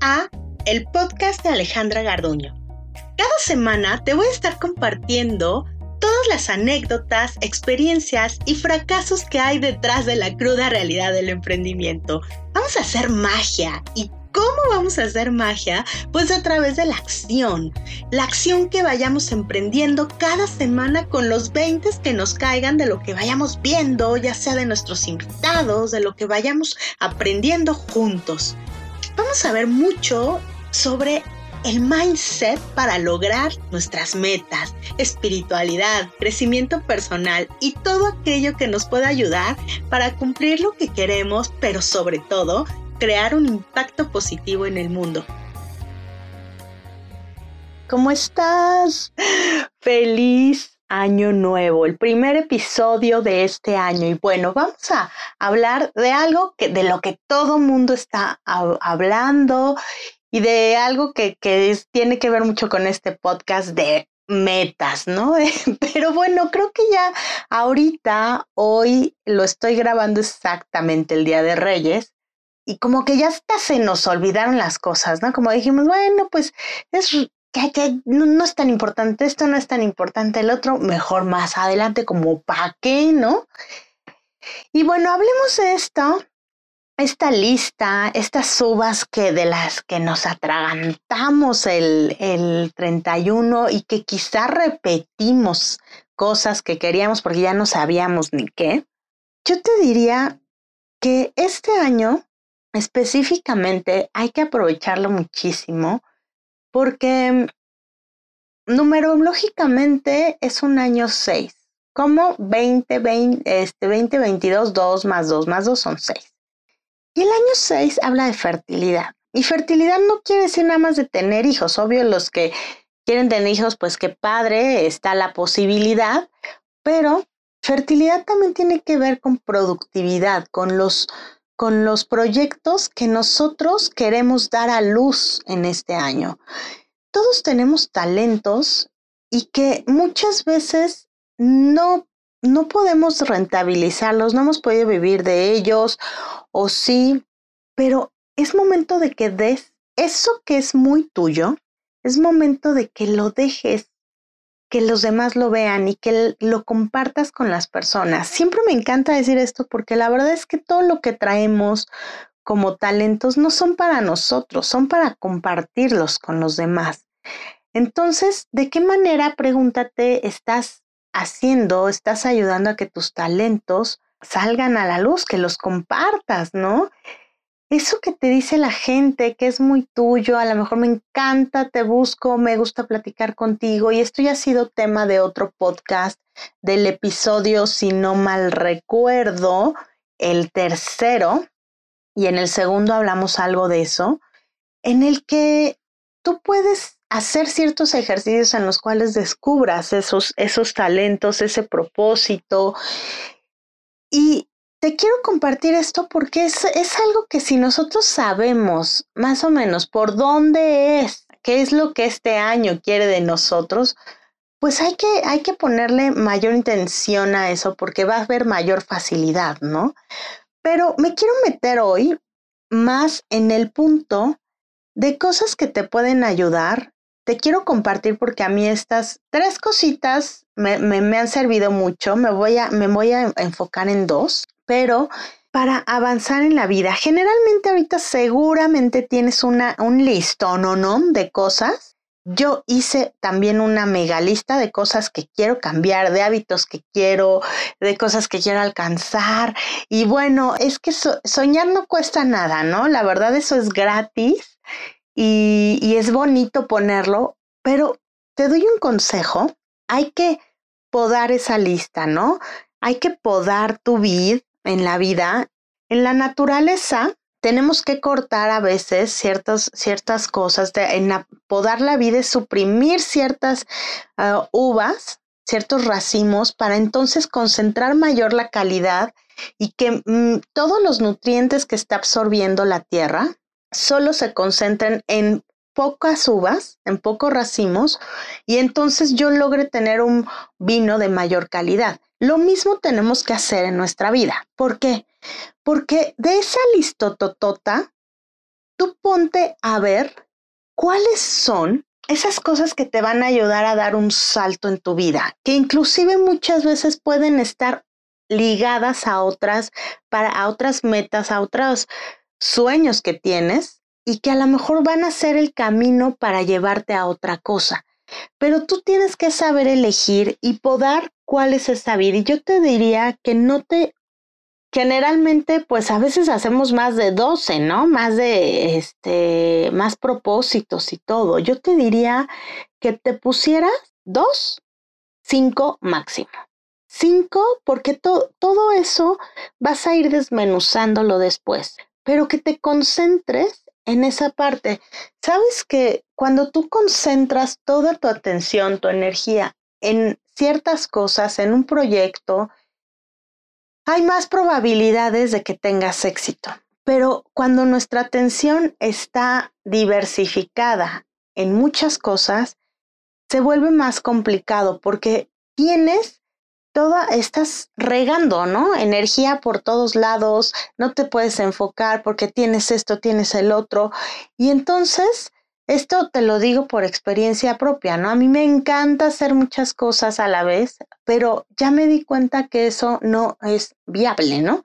A el podcast de Alejandra Garduño. Cada semana te voy a estar compartiendo todas las anécdotas, experiencias y fracasos que hay detrás de la cruda realidad del emprendimiento. Vamos a hacer magia y ¿Cómo vamos a hacer magia? Pues a través de la acción. La acción que vayamos emprendiendo cada semana con los 20 que nos caigan de lo que vayamos viendo, ya sea de nuestros invitados, de lo que vayamos aprendiendo juntos. Vamos a ver mucho sobre el mindset para lograr nuestras metas, espiritualidad, crecimiento personal y todo aquello que nos pueda ayudar para cumplir lo que queremos, pero sobre todo crear un impacto positivo en el mundo. ¿Cómo estás? Feliz año nuevo, el primer episodio de este año. Y bueno, vamos a hablar de algo que, de lo que todo mundo está hablando y de algo que, que tiene que ver mucho con este podcast de metas, ¿no? Pero bueno, creo que ya ahorita, hoy lo estoy grabando exactamente el Día de Reyes y como que ya hasta se nos olvidaron las cosas, ¿no? Como dijimos, bueno, pues es no, es tan importante esto, no es tan importante el otro, mejor más adelante, como para qué, ¿no? Y bueno, hablemos de esto, esta lista, estas uvas que de las que nos atragantamos el, el 31 y que quizá repetimos cosas que queríamos porque ya no sabíamos ni qué, yo te diría que este año específicamente hay que aprovecharlo muchísimo porque numerológicamente es un año 6. Como 20, 20, este, 20, 22, 2 más 2 más 2 son 6. Y el año 6 habla de fertilidad. Y fertilidad no quiere decir nada más de tener hijos. Obvio, los que quieren tener hijos, pues qué padre, está la posibilidad. Pero fertilidad también tiene que ver con productividad, con los con los proyectos que nosotros queremos dar a luz en este año. Todos tenemos talentos y que muchas veces no, no podemos rentabilizarlos, no hemos podido vivir de ellos o sí, pero es momento de que des eso que es muy tuyo, es momento de que lo dejes que los demás lo vean y que lo compartas con las personas. Siempre me encanta decir esto porque la verdad es que todo lo que traemos como talentos no son para nosotros, son para compartirlos con los demás. Entonces, ¿de qué manera, pregúntate, estás haciendo, estás ayudando a que tus talentos salgan a la luz, que los compartas, ¿no? Eso que te dice la gente que es muy tuyo, a lo mejor me encanta, te busco, me gusta platicar contigo y esto ya ha sido tema de otro podcast del episodio, si no mal recuerdo, el tercero, y en el segundo hablamos algo de eso, en el que tú puedes hacer ciertos ejercicios en los cuales descubras esos, esos talentos, ese propósito. Y te quiero compartir esto porque es, es algo que si nosotros sabemos más o menos por dónde es, qué es lo que este año quiere de nosotros, pues hay que, hay que ponerle mayor intención a eso porque va a haber mayor facilidad, ¿no? Pero me quiero meter hoy más en el punto de cosas que te pueden ayudar. Te quiero compartir porque a mí estas tres cositas me, me, me han servido mucho. Me voy, a, me voy a enfocar en dos pero para avanzar en la vida, generalmente ahorita seguramente tienes una, un listón o no de cosas. Yo hice también una mega lista de cosas que quiero cambiar, de hábitos que quiero, de cosas que quiero alcanzar. Y bueno, es que soñar no cuesta nada, ¿no? La verdad eso es gratis y, y es bonito ponerlo, pero te doy un consejo, hay que podar esa lista, ¿no? Hay que podar tu vida en la vida, en la naturaleza, tenemos que cortar a veces ciertas, ciertas cosas, de, en la vida es suprimir ciertas ah, uvas, ciertos racimos, para entonces concentrar mayor la calidad y que mm, todos los nutrientes que está absorbiendo la tierra solo se concentren en pocas uvas, en pocos racimos, y entonces yo logre tener un vino de mayor calidad. Lo mismo tenemos que hacer en nuestra vida. ¿Por qué? Porque de esa listototota tú ponte a ver cuáles son esas cosas que te van a ayudar a dar un salto en tu vida, que inclusive muchas veces pueden estar ligadas a otras, para, a otras metas, a otros sueños que tienes y que a lo mejor van a ser el camino para llevarte a otra cosa. Pero tú tienes que saber elegir y podar cuál es esa vida. Y yo te diría que no te generalmente, pues a veces hacemos más de 12, ¿no? Más de, este, más propósitos y todo. Yo te diría que te pusieras dos, cinco máximo. Cinco, porque todo eso vas a ir desmenuzándolo después, pero que te concentres en esa parte. Sabes que cuando tú concentras toda tu atención, tu energía en ciertas cosas, en un proyecto, hay más probabilidades de que tengas éxito. Pero cuando nuestra atención está diversificada en muchas cosas, se vuelve más complicado porque tienes toda, estás regando, ¿no? Energía por todos lados, no te puedes enfocar porque tienes esto, tienes el otro. Y entonces esto te lo digo por experiencia propia, ¿no? A mí me encanta hacer muchas cosas a la vez, pero ya me di cuenta que eso no es viable, ¿no?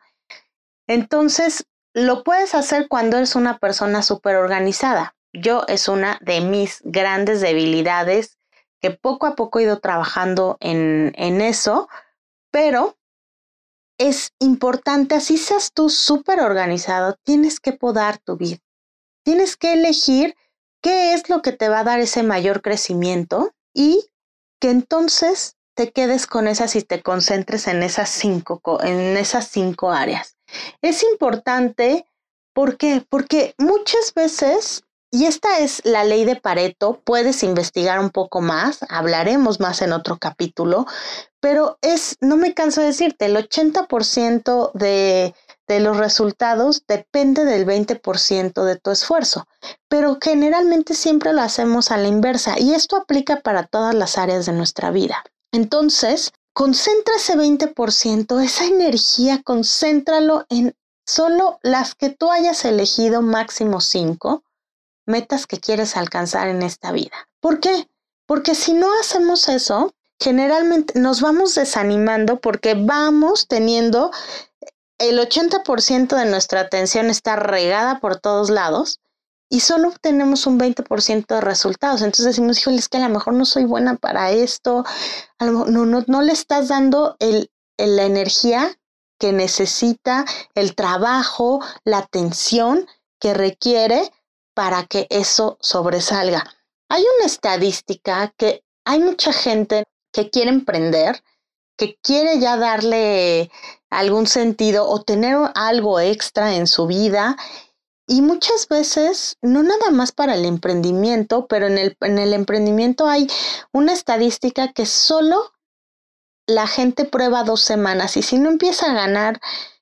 Entonces, lo puedes hacer cuando eres una persona súper organizada. Yo es una de mis grandes debilidades que poco a poco he ido trabajando en, en eso, pero es importante, así seas tú súper organizado, tienes que podar tu vida. Tienes que elegir qué es lo que te va a dar ese mayor crecimiento y que entonces te quedes con esas y te concentres en esas cinco, en esas cinco áreas. Es importante, ¿por qué? Porque muchas veces, y esta es la ley de Pareto, puedes investigar un poco más, hablaremos más en otro capítulo, pero es, no me canso de decirte, el 80% de de los resultados depende del 20% de tu esfuerzo, pero generalmente siempre lo hacemos a la inversa y esto aplica para todas las áreas de nuestra vida. Entonces, concentra ese 20%, esa energía, concéntralo en solo las que tú hayas elegido, máximo 5 metas que quieres alcanzar en esta vida. ¿Por qué? Porque si no hacemos eso, generalmente nos vamos desanimando porque vamos teniendo el 80% de nuestra atención está regada por todos lados y solo obtenemos un 20% de resultados. Entonces decimos, híjole, es que a lo mejor no soy buena para esto, no, no, no le estás dando el, la energía que necesita, el trabajo, la atención que requiere para que eso sobresalga. Hay una estadística que hay mucha gente que quiere emprender, que quiere ya darle algún sentido o tener algo extra en su vida. Y muchas veces, no nada más para el emprendimiento, pero en el, en el emprendimiento hay una estadística que solo la gente prueba dos semanas y si no empieza a ganar,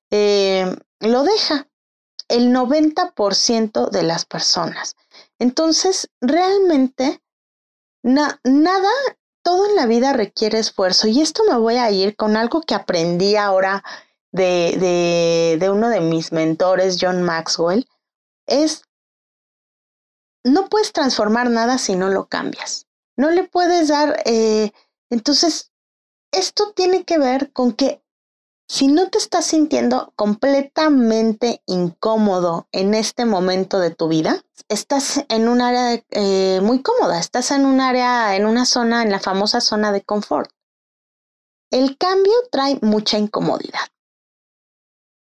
eh, lo deja el 90% de las personas. Entonces, realmente, nada todo en la vida requiere esfuerzo y esto me voy a ir con algo que aprendí ahora de, de, uno de mis mentores, John Maxwell, es no puedes transformar nada si no lo cambias. No le puedes dar, eh, entonces, esto tiene que ver con que si no te estás sintiendo completamente incómodo en este momento de tu vida, estás en un área eh, muy cómoda, estás en un área, en una zona, en la famosa zona de confort. El cambio trae mucha incomodidad.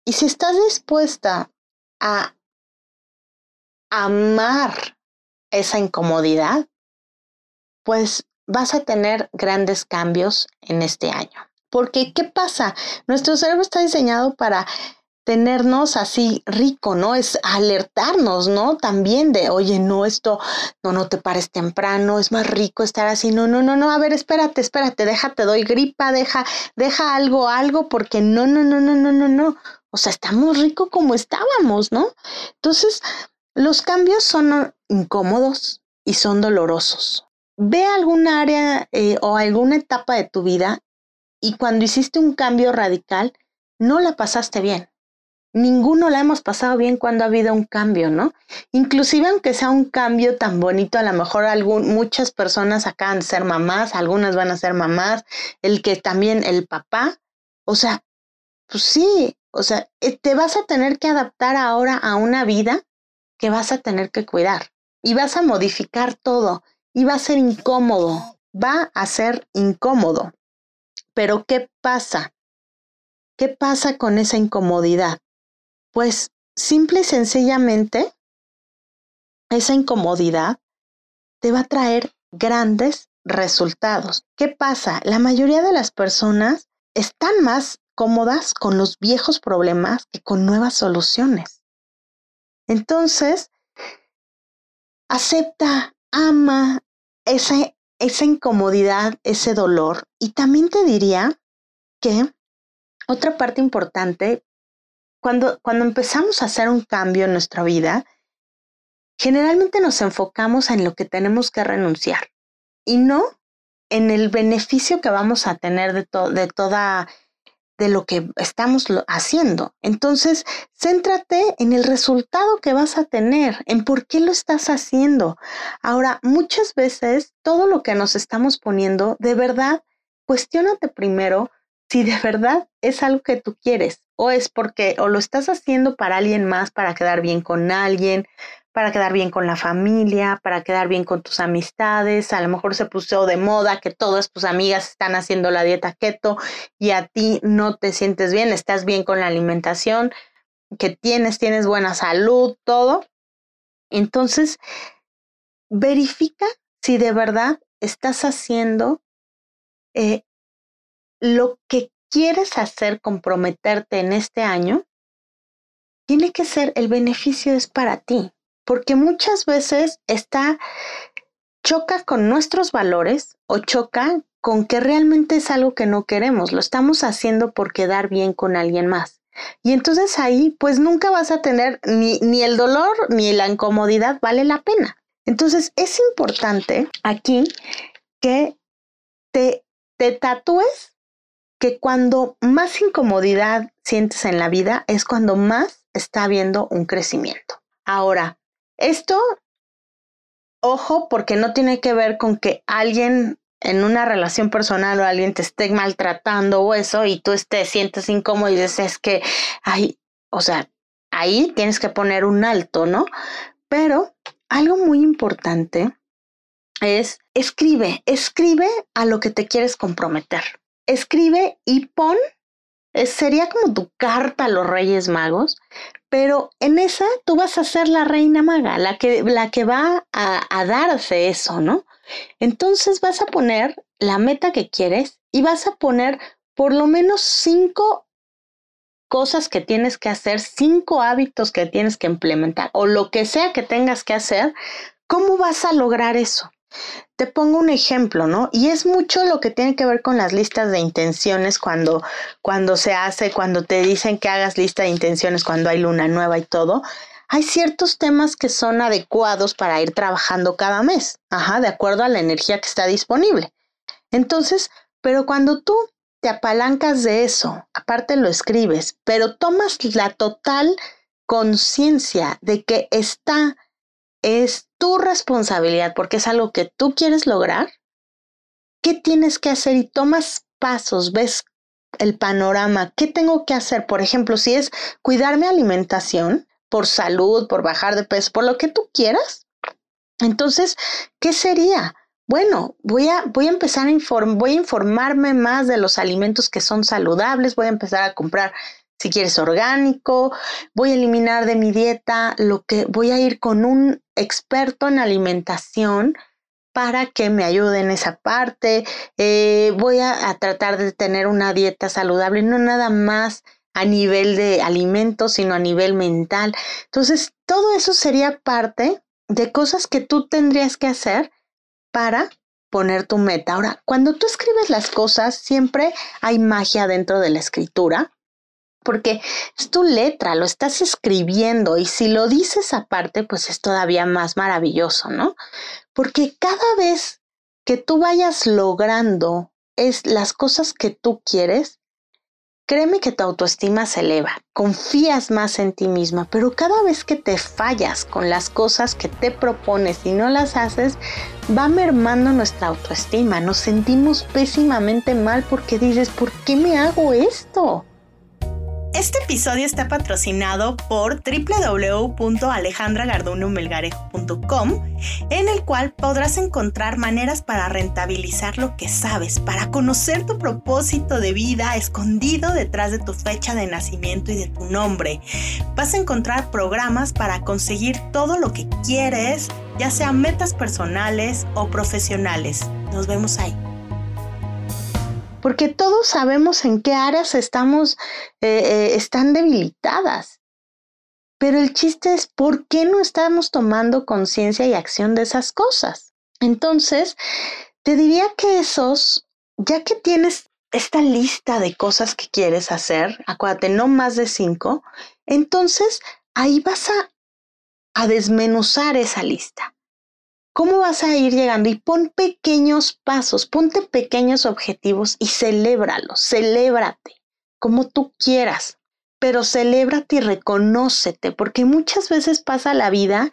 Y si estás dispuesta a amar esa incomodidad, pues vas a tener grandes cambios en este año. Porque, ¿qué pasa? Nuestro cerebro está diseñado para tenernos así rico, ¿no? Es alertarnos, ¿no? También de, oye, no, esto, no, no te pares temprano, es más rico estar así, no, no, no, no, a ver, espérate, espérate, déjate, doy gripa, deja, deja algo, algo, porque no, no, no, no, no, no, no. O sea, estamos rico como estábamos, ¿no? Entonces, los cambios son incómodos y son dolorosos. Ve algún área eh, o alguna etapa de tu vida y cuando hiciste un cambio radical, no la pasaste bien. ninguno la hemos pasado bien cuando ha habido un cambio, ¿no? Inclusive aunque sea un cambio tan bonito, a lo mejor algún, muchas personas acaban de ser mamás, algunas van a ser mamás, el que también el papá, o sea, pues sí, o sea, eh, te vas a tener que adaptar ahora a una vida que vas a tener que cuidar y vas a modificar todo y va a ser incómodo, va a ser incómodo. Pero ¿qué pasa? ¿Qué pasa con esa incomodidad? Pues simple y sencillamente, esa incomodidad te va a traer grandes resultados. ¿Qué pasa? La mayoría de las personas están más cómodas con los viejos problemas que con nuevas soluciones. Entonces, acepta, ama esa, esa incomodidad, ese dolor. Y también te diría que otra parte importante, cuando, cuando empezamos a hacer un cambio en nuestra vida, generalmente nos enfocamos en lo que tenemos que renunciar y no en el beneficio que vamos a tener de, de toda de lo que estamos haciendo. Entonces, céntrate en el resultado que vas a tener, en por qué lo estás haciendo. Ahora, muchas veces todo lo que nos estamos poniendo, de verdad, cuestiónate primero si de verdad es algo que tú quieres o es porque o lo estás haciendo para alguien más, para quedar bien con alguien, para quedar bien con la familia, para quedar bien con tus amistades. A lo mejor se puso de moda que todas tus amigas están haciendo la dieta keto y a ti no te sientes bien, estás bien con la alimentación que tienes, tienes buena salud, todo. Entonces, verifica si de verdad estás haciendo eh, lo que quieres hacer, comprometerte en este año. Tiene que ser el beneficio es para ti porque muchas veces está choca con nuestros valores o choca con que realmente es algo que no queremos, lo estamos haciendo por quedar bien con alguien más. Y entonces ahí pues nunca vas a tener ni, ni el dolor ni la incomodidad vale la pena. Entonces es importante aquí que te, te tatúes que cuando más incomodidad sientes en la vida es cuando más está habiendo un crecimiento. Ahora, esto, ojo, porque no tiene que ver con que alguien en una relación personal o alguien te esté maltratando o eso y tú te sientes incómodo y dices, es que, ay, o sea, ahí tienes que poner un alto, ¿no? Pero algo muy importante es escribe, escribe a lo que te quieres comprometer. Escribe y pon, sería como tu carta a los Reyes Magos, pero en esa tú vas a ser la reina maga, la que, la que va a, a darse eso, ¿no? Entonces vas a poner la meta que quieres y vas a poner por lo menos cinco cosas que tienes que hacer, cinco hábitos que tienes que implementar o lo que sea que tengas que hacer, ¿cómo vas a lograr eso? Te pongo un ejemplo, ¿no? Y es mucho lo que tiene que ver con las listas de intenciones cuando, cuando se hace, cuando te dicen que hagas lista de intenciones, cuando hay luna nueva y todo. Hay ciertos temas que son adecuados para ir trabajando cada mes, ajá, de acuerdo a la energía que está disponible. Entonces, pero cuando tú te apalancas de eso, aparte lo escribes, pero tomas la total conciencia de que está es tu responsabilidad porque es algo que tú quieres lograr, ¿qué tienes que hacer? Y tomas pasos, ves el panorama, ¿qué tengo que hacer? Por ejemplo, si es cuidar mi alimentación por salud, por bajar de peso, por lo que tú quieras, entonces, ¿qué sería? Bueno, voy a, voy a empezar a, voy a informarme más de los alimentos que son saludables, voy a empezar a comprar si quieres orgánico, voy a eliminar de mi dieta lo que voy a ir con un experto en alimentación para que me ayude en esa parte. Eh, voy a, a, tratar de tener una dieta saludable, no nada más a nivel de alimentos, sino a nivel mental. Entonces, todo eso sería parte de cosas que tú tendrías que hacer para poner tu meta. Ahora, cuando tú escribes las cosas, siempre hay magia dentro de la escritura porque es tu letra, lo estás escribiendo y si lo dices aparte, pues es todavía más maravilloso, ¿no? Porque cada vez que tú vayas logrando es las cosas que tú quieres, créeme que tu autoestima se eleva, confías más en ti misma, pero cada vez que te fallas con las cosas que te propones y no las haces, va mermando nuestra autoestima, nos sentimos pésimamente mal porque dices, ¿por qué me hago esto? Este episodio está patrocinado por www.alejandragardunomelgarejo.com, en el cual podrás encontrar maneras para rentabilizar lo que sabes, para conocer tu propósito de vida escondido detrás de tu fecha de nacimiento y de tu nombre. Vas a encontrar programas para conseguir todo lo que quieres, ya sean metas personales o profesionales. Nos vemos ahí porque todos sabemos en qué áreas estamos, eh, eh, están debilitadas. Pero el chiste es por qué no estamos tomando conciencia y acción de esas cosas. Entonces, te diría que esos, ya que tienes esta lista de cosas que quieres hacer, acuérdate, no más de cinco, entonces ahí vas a, a desmenuzar esa lista. ¿Cómo vas a ir llegando? Y pon pequeños pasos, ponte pequeños objetivos y celébralos, celébrate como tú quieras, pero celébrate y reconócete, porque muchas veces pasa la vida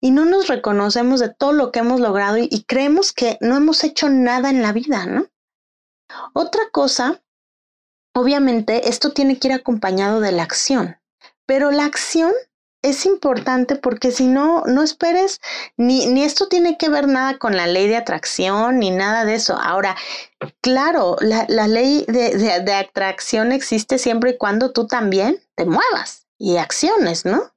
y no nos reconocemos de todo lo que hemos logrado y, y creemos que no hemos hecho nada en la vida, ¿no? Otra cosa, obviamente, esto tiene que ir acompañado de la acción, pero la acción es importante porque si no, no esperes, ni, ni esto tiene que ver nada con la ley de atracción, ni nada de eso. Ahora, claro, la, la ley de, de, de, atracción existe siempre y cuando tú también te muevas y acciones, ¿no?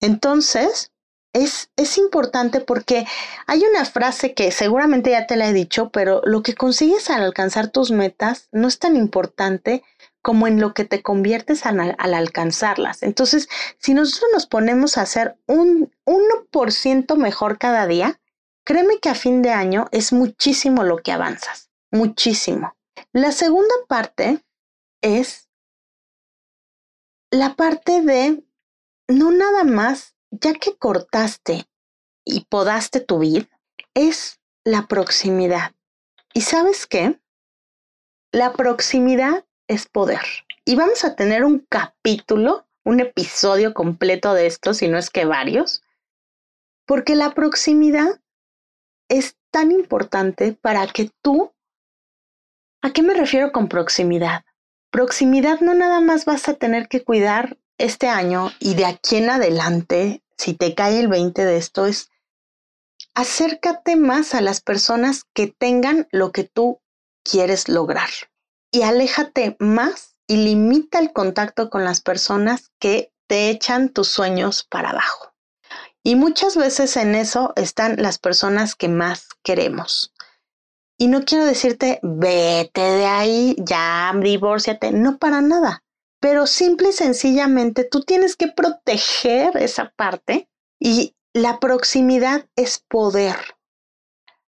Entonces, es, es importante porque hay una frase que seguramente ya te la he dicho, pero lo que consigues al alcanzar tus metas no es tan importante como en lo que te conviertes al, al, alcanzarlas. Entonces, si nosotros nos ponemos a hacer un 1% mejor cada día, créeme que a fin de año es muchísimo lo que avanzas, muchísimo. La segunda parte es la parte de no nada más, ya que cortaste y podaste tu vida, es la proximidad. ¿Y sabes qué? La proximidad es poder. Y vamos a tener un capítulo, un episodio completo de esto, si no es que varios, porque la proximidad es tan importante para que tú... ¿A qué me refiero con proximidad? Proximidad no nada más vas a tener que cuidar este año y de aquí en adelante, si te cae el 20 de esto, es acércate más a las personas que tengan lo que tú quieres lograr y aléjate más y limita el contacto con las personas que te echan tus sueños para abajo. Y muchas veces en eso están las personas que más queremos. Y no quiero decirte, vete de ahí, ya, divórciate, no para nada. Pero simple y sencillamente tú tienes que proteger esa parte y la proximidad es poder.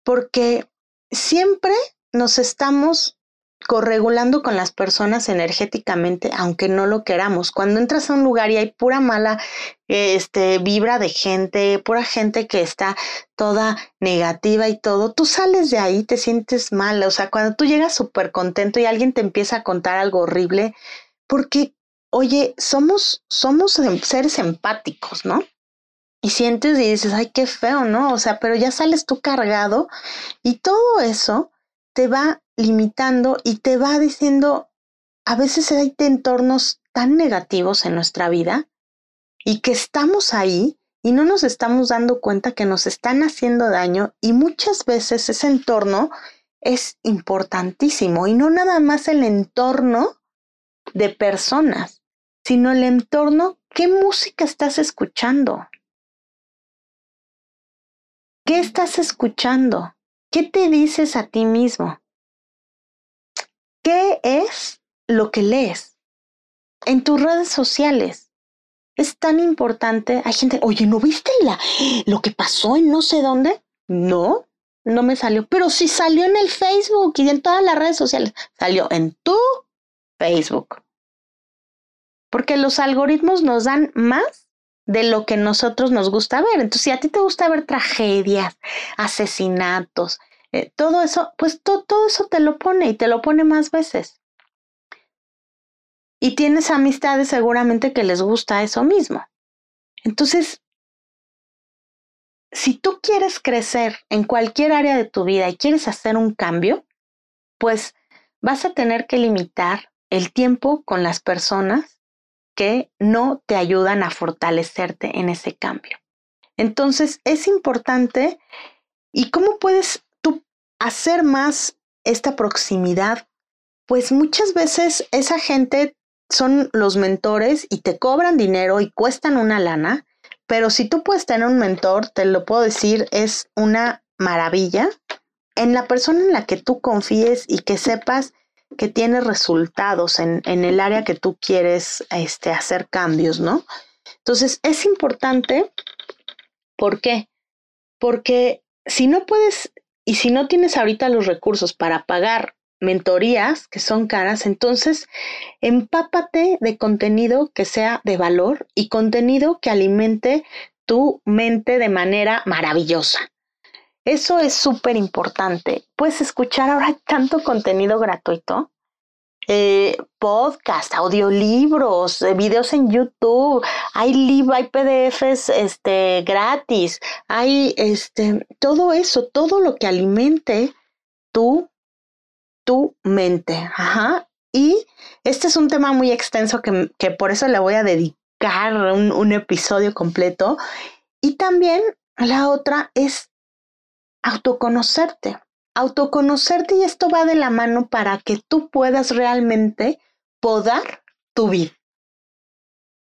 Porque siempre nos estamos corregulando con las personas energéticamente, aunque no lo queramos. Cuando entras a un lugar y hay pura mala este, vibra de gente, pura gente que está toda negativa y todo, tú sales de ahí, te sientes mal. O sea, cuando tú llegas súper contento y alguien te empieza a contar algo horrible, porque, oye, somos, somos em, seres empáticos, ¿no? Y sientes y dices, ay, qué feo, ¿no? O sea, pero ya sales tú cargado y todo eso te va limitando y te va diciendo, a veces hay entornos tan negativos en nuestra vida y que estamos ahí y no nos estamos dando cuenta que nos están haciendo daño y muchas veces ese entorno es importantísimo y no nada más el entorno de personas, sino el entorno, ¿qué música estás escuchando? ¿Qué estás escuchando? ¿Qué te dices a ti mismo? ¿Qué es lo que lees? En tus redes sociales. Es tan importante. Hay gente, oye, ¿no viste la, lo que pasó en no sé dónde? No, no me salió. Pero sí salió en el Facebook y en todas las redes sociales. Salió en tu Facebook. Porque los algoritmos nos dan más de lo que nosotros nos gusta ver. Entonces, si a ti te gusta ver tragedias, asesinatos, eh, todo eso, pues todo eso te lo pone y te lo pone más veces. Y tienes amistades seguramente que les gusta eso mismo. Entonces, si tú quieres crecer en cualquier área de tu vida y quieres hacer un cambio, pues vas a tener que limitar el tiempo con las personas que no te ayudan a fortalecerte en ese cambio. Entonces, es importante y cómo puedes tú hacer más esta proximidad. Pues muchas veces esa gente son los mentores y te cobran dinero y cuestan una lana, pero si tú puedes tener un mentor, te lo puedo decir, es una maravilla en la persona en la que tú confíes y que sepas que tiene resultados en, en el área que tú quieres este, hacer cambios, ¿no? Entonces, es importante, ¿por qué? Porque si no puedes y si no tienes ahorita los recursos para pagar mentorías que son caras, entonces empápate de contenido que sea de valor y contenido que alimente tu mente de manera maravillosa. Eso es súper importante. Puedes escuchar ahora tanto contenido gratuito. Eh, podcast, audiolibros, eh, videos en YouTube, hay libros, hay PDFs este, gratis, hay este, todo eso, todo lo que alimente tu, tu mente. Ajá. Y este es un tema muy extenso que, que por eso le voy a dedicar un, un episodio completo. Y también la otra es autoconocerte. Autoconocerte y esto va de la mano para que tú puedas realmente podar tu vida.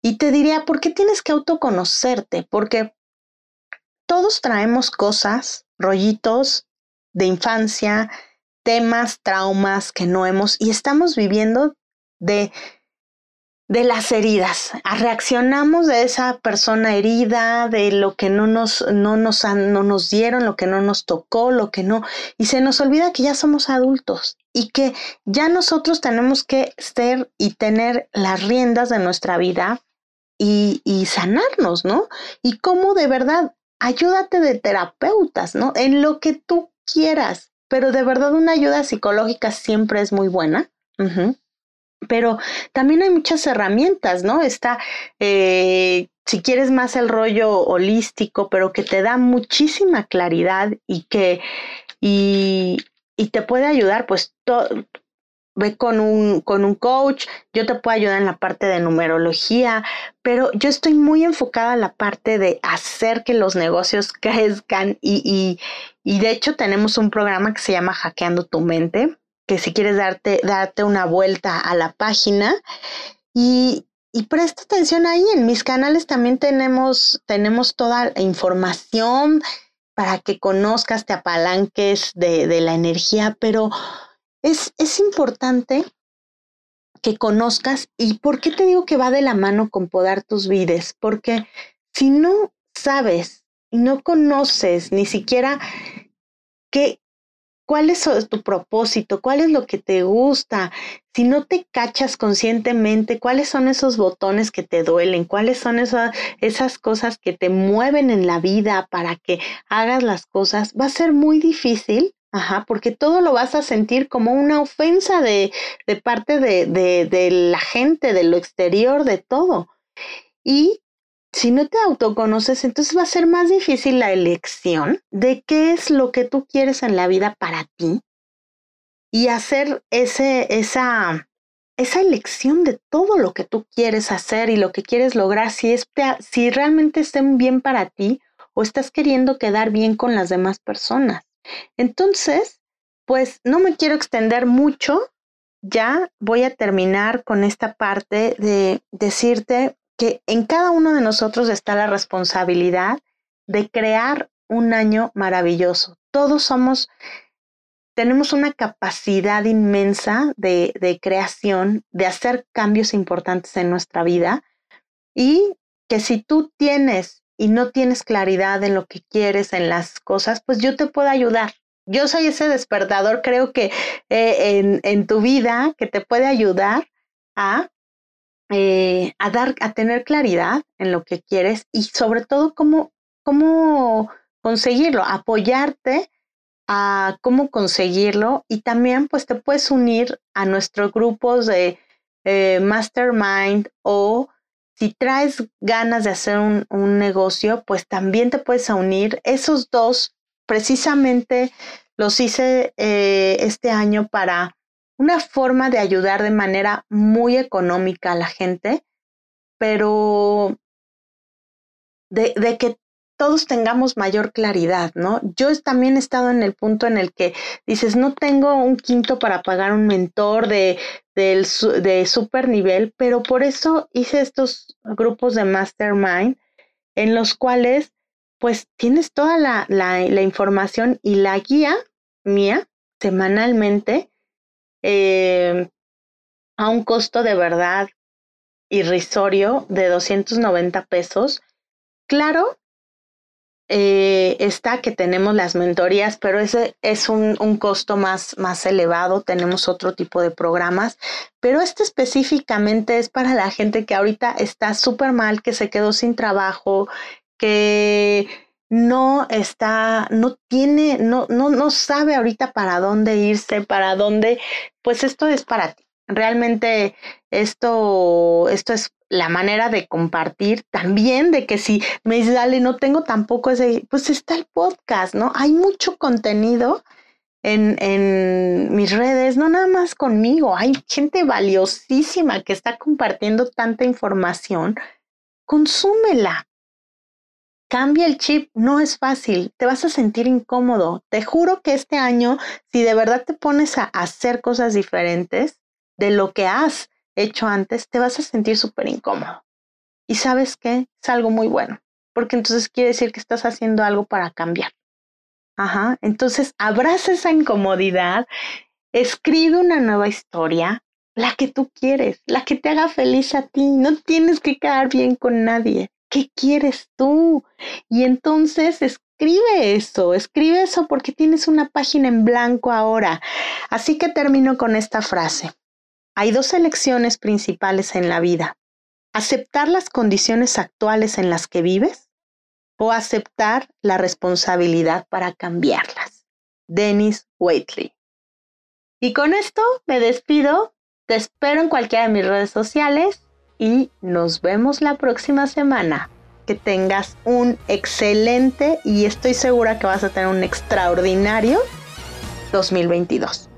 Y te diría, ¿por qué tienes que autoconocerte? Porque todos traemos cosas, rollitos de infancia, temas, traumas que no hemos y estamos viviendo de de las heridas. Reaccionamos de esa persona herida, de lo que no nos, no nos, no nos dieron, lo que no nos tocó, lo que no. Y se nos olvida que ya somos adultos y que ya nosotros tenemos que ser y tener las riendas de nuestra vida y, y sanarnos, ¿no? Y cómo de verdad, ayúdate de terapeutas, ¿no? En lo que tú quieras, pero de verdad una ayuda psicológica siempre es muy buena. Pero también hay muchas herramientas, ¿no? Está, eh, si quieres más el rollo holístico, pero que te da muchísima claridad y que, y, y te puede ayudar, pues ve con un, con un coach, yo te puedo ayudar en la parte de numerología, pero yo estoy muy enfocada en la parte de hacer que los negocios crezcan y, y, y de hecho tenemos un programa que se llama Hackeando tu mente, que si quieres darte, darte una vuelta a la página y, y presta atención ahí. En mis canales también tenemos, tenemos toda la información para que conozcas, te apalanques de, de la energía, pero es, es importante que conozcas. ¿Y por qué te digo que va de la mano con podar tus vides? Porque si no sabes y no conoces ni siquiera qué, ¿Cuál es tu propósito? ¿Cuál es lo que te gusta? Si no te cachas conscientemente, ¿cuáles son esos botones que te duelen? ¿Cuáles son esas, esas cosas que te mueven en la vida para que hagas las cosas? Va a ser muy difícil, ajá, porque todo lo vas a sentir como una ofensa de, de parte de, de, de la gente, de lo exterior, de todo. Y si no te autoconoces, entonces va a ser más difícil la elección de qué es lo que tú quieres en la vida para ti y hacer ese, esa, esa elección de todo lo que tú quieres hacer y lo que quieres lograr, si, es, si realmente estén bien para ti o estás queriendo quedar bien con las demás personas. Entonces, pues no me quiero extender mucho, ya voy a terminar con esta parte de decirte en cada uno de nosotros está la responsabilidad de crear un año maravilloso. Todos somos, tenemos una capacidad inmensa de, de creación, de hacer cambios importantes en nuestra vida y que si tú tienes y no tienes claridad en lo que quieres, en las cosas, pues yo te puedo ayudar. Yo soy ese despertador, creo que eh, en, en tu vida, que te puede ayudar a eh, a dar, a tener claridad en lo que quieres y sobre todo cómo, cómo conseguirlo, apoyarte a cómo conseguirlo y también pues te puedes unir a nuestros grupos de eh, mastermind o si traes ganas de hacer un, negocio, pues también te puedes unir. Esos dos precisamente los hice eh, este año para una forma de ayudar de manera muy económica a la gente, pero de, de que todos tengamos mayor claridad, ¿no? Yo también he estado en el punto en el que dices, no tengo un quinto para pagar un mentor de, de super nivel, pero por eso hice estos grupos de mastermind en los cuales pues tienes toda la, la, información y la guía mía semanalmente eh, a un costo de verdad irrisorio de 290 pesos. Claro eh, está que tenemos las mentorías, pero ese es un, un, costo más, más elevado. Tenemos otro tipo de programas, pero este específicamente es para la gente que ahorita está súper mal, que se quedó sin trabajo, que no está, no tiene, no, no, no sabe ahorita para dónde irse, para dónde, pues esto es para ti. Realmente esto, esto es la manera de compartir también de que si me dice, dale, no tengo tampoco ese, pues está el podcast, ¿no? Hay mucho contenido en, en mis redes, no nada más conmigo, hay gente valiosísima que está compartiendo tanta información, consúmela. Cambia el chip, no es fácil, te vas a sentir incómodo. Te juro que este año, si de verdad te pones a hacer cosas diferentes de lo que has hecho antes, te vas a sentir súper incómodo. Y sabes qué? Es algo muy bueno, porque entonces quiere decir que estás haciendo algo para cambiar. Ajá, entonces abraza esa incomodidad, escribe una nueva historia, la que tú quieres, la que te haga feliz a ti. No tienes que quedar bien con nadie. ¿Qué quieres tú? Y entonces escribe eso, escribe eso porque tienes una página en blanco ahora. Así que termino con esta frase. Hay dos elecciones principales en la vida. Aceptar las condiciones actuales en las que vives o aceptar la responsabilidad para cambiarlas. Dennis Waitley. Y con esto me despido. Te espero en cualquiera de mis redes sociales y nos vemos la próxima semana. Que tengas un excelente y estoy segura que vas a tener un extraordinario 2022.